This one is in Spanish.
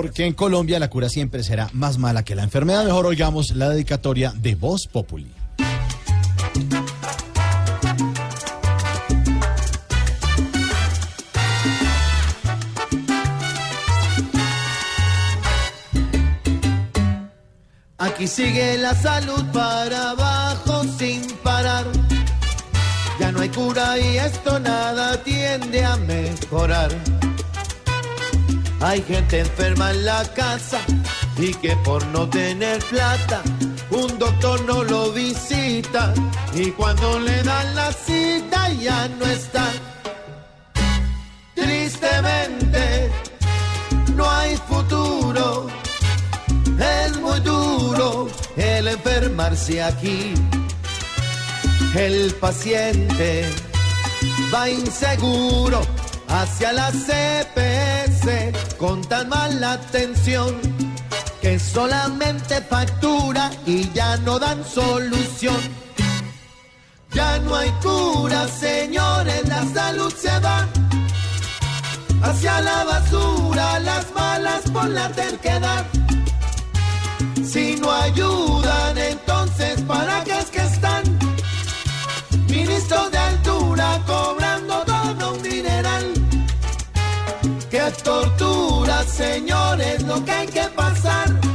Porque en Colombia la cura siempre será más mala que la enfermedad. Mejor oigamos la dedicatoria de Voz Populi. Aquí sigue la salud para abajo sin parar. Ya no hay cura y esto nada tiende a mejorar. Hay gente enferma en la casa y que por no tener plata un doctor no lo visita y cuando le dan la cita ya no está. Tristemente no hay futuro, es muy duro el enfermarse aquí. El paciente va inseguro hacia la CPS con tan mala atención que solamente factura y ya no dan solución. Ya no hay cura, señores, la salud se va hacia la basura, las malas por la terquedad. Señores, lo que hay que pasar.